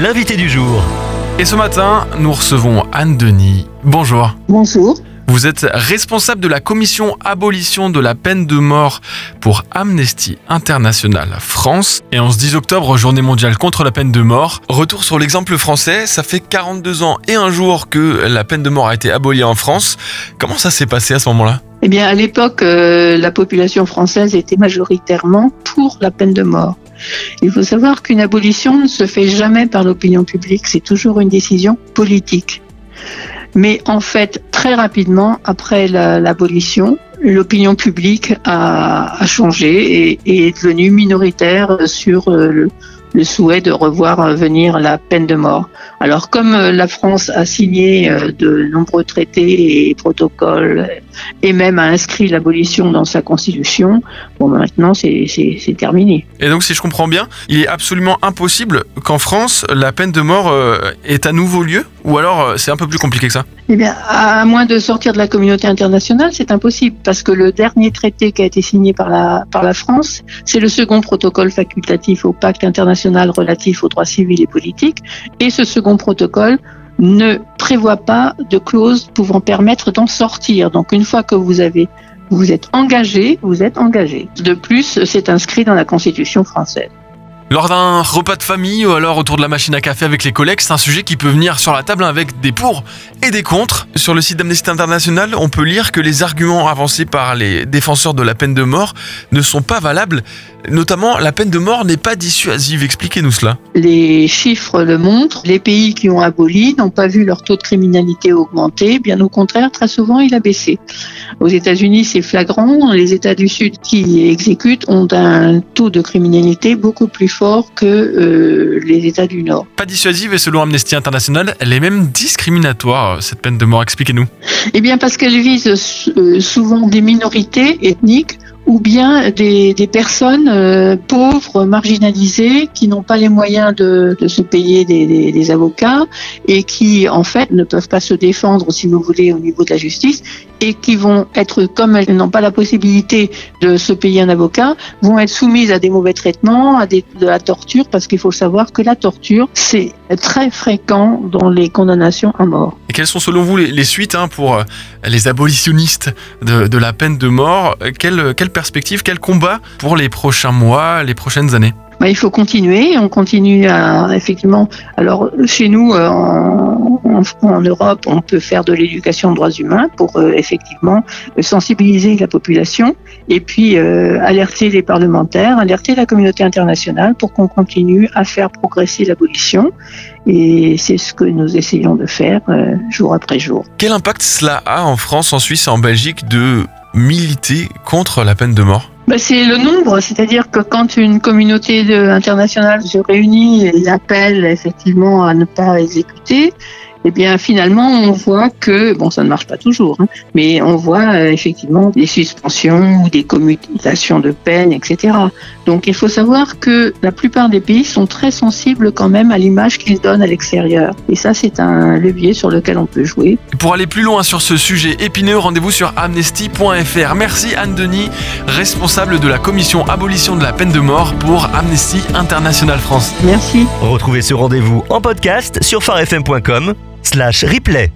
l'invité du jour. Et ce matin, nous recevons Anne Denis. Bonjour. Bonjour. Vous êtes responsable de la commission abolition de la peine de mort pour Amnesty International France. Et en ce 10 octobre, journée mondiale contre la peine de mort. Retour sur l'exemple français, ça fait 42 ans et un jour que la peine de mort a été abolie en France. Comment ça s'est passé à ce moment-là? Eh bien, à l'époque, euh, la population française était majoritairement pour la peine de mort. Il faut savoir qu'une abolition ne se fait jamais par l'opinion publique, c'est toujours une décision politique. Mais en fait, très rapidement, après la- l'abolition, l'opinion publique a, changé et, et est devenue minoritaire sur euh, le, le souhait de revoir euh, venir la peine de mort. Alors comme euh, la France a signé euh, de nombreux traités et protocoles et même a inscrit l'abolition dans sa constitution, bon ben, maintenant c'est terminé. Et donc, si je comprends bien, il est absolument impossible qu'en France, la peine de mort ait à nouveau lieu? Ou alors, euh, c'est un peu plus compliqué que ça? Eh bien, à moins de sortir de la communauté internationale, c'est impossible parce que le dernier traité qui a été signé par la, France, c'est le second protocole facultatif au pacte international relatif aux droits civils et politiques. Et ce second protocole ne prévoit pas de clause pouvant permettre d'en sortir. Donc, une fois que vous avez vous êtes engagé, vous êtes engagé. De plus, c'est inscrit dans la Constitution française. Lors d'un repas de famille ou alors autour de la machine à café avec les collègues, c'est un sujet qui peut venir sur la table avec des pour et des contre. Sur le site d'Amnesty International, on peut lire que les arguments avancés par les défenseurs de la peine de mort ne sont pas valables. Notamment, la peine de mort n'est pas dissuasive. Expliquez-nous cela. Les chiffres le montrent. Les pays qui ont aboli n'ont pas vu leur taux de criminalité augmenter. Bien au contraire, très souvent, il a baissé. Aux États-Unis, c'est flagrant. Les États du Sud qui exécutent ont un taux de criminalité beaucoup plus fort que euh, les États du Nord. Pas dissuasive et selon Amnesty International, elle est même discriminatoire, cette peine de mort. Expliquez-nous. Eh bien, parce qu'elle vise euh, souvent des minorités ethniques ou bien des, personnes euh, pauvres, marginalisées, qui n'ont pas les moyens de, se payer des, avocats et qui, en fait, ne peuvent pas se défendre, si vous voulez, au niveau de la justice et qui vont être, comme elles n'ont pas la possibilité de se payer un avocat, vont être soumises à des mauvais traitements, à de la torture, parce qu'il faut savoir que la torture, c'est très fréquent dans les condamnations à mort. Et quelles sont selon vous les, suites hein, pour euh, les abolitionnistes de, la peine de mort? Quelle perspective, quel combat pour les prochains mois, les prochaines années? Bah, il faut continuer. On continue à effectivement. Alors chez nous, euh, en, en, en Europe, on peut faire de l'éducation aux droits humains pour euh, effectivement sensibiliser la population et puis euh, alerter les parlementaires, alerter la communauté internationale pour qu'on continue à faire progresser l'abolition. Et c'est ce que nous essayons de faire euh, jour après jour. Quel impact cela a en France, en Suisse et en Belgique de militer contre la peine de mort. Bah, c'est le nombre, c'est-à-dire que quand une communauté internationale se réunit et appelle effectivement à ne pas exécuter, eh bien finalement on voit que, bon ça ne marche pas toujours, hein, mais on voit euh, effectivement des suspensions ou des commutations de peine, etc. Donc il faut savoir que la plupart des pays sont très sensibles quand même à l'image qu'ils donnent à l'extérieur. Et ça c'est un levier sur lequel on peut jouer. Pour aller plus loin sur ce sujet épineux, rendez-vous sur amnesty.fr. Merci Anne Denis, responsable de la commission abolition de la peine de mort pour Amnesty International France. Merci. Retrouvez ce rendez-vous en podcast sur farfm.com slash replay.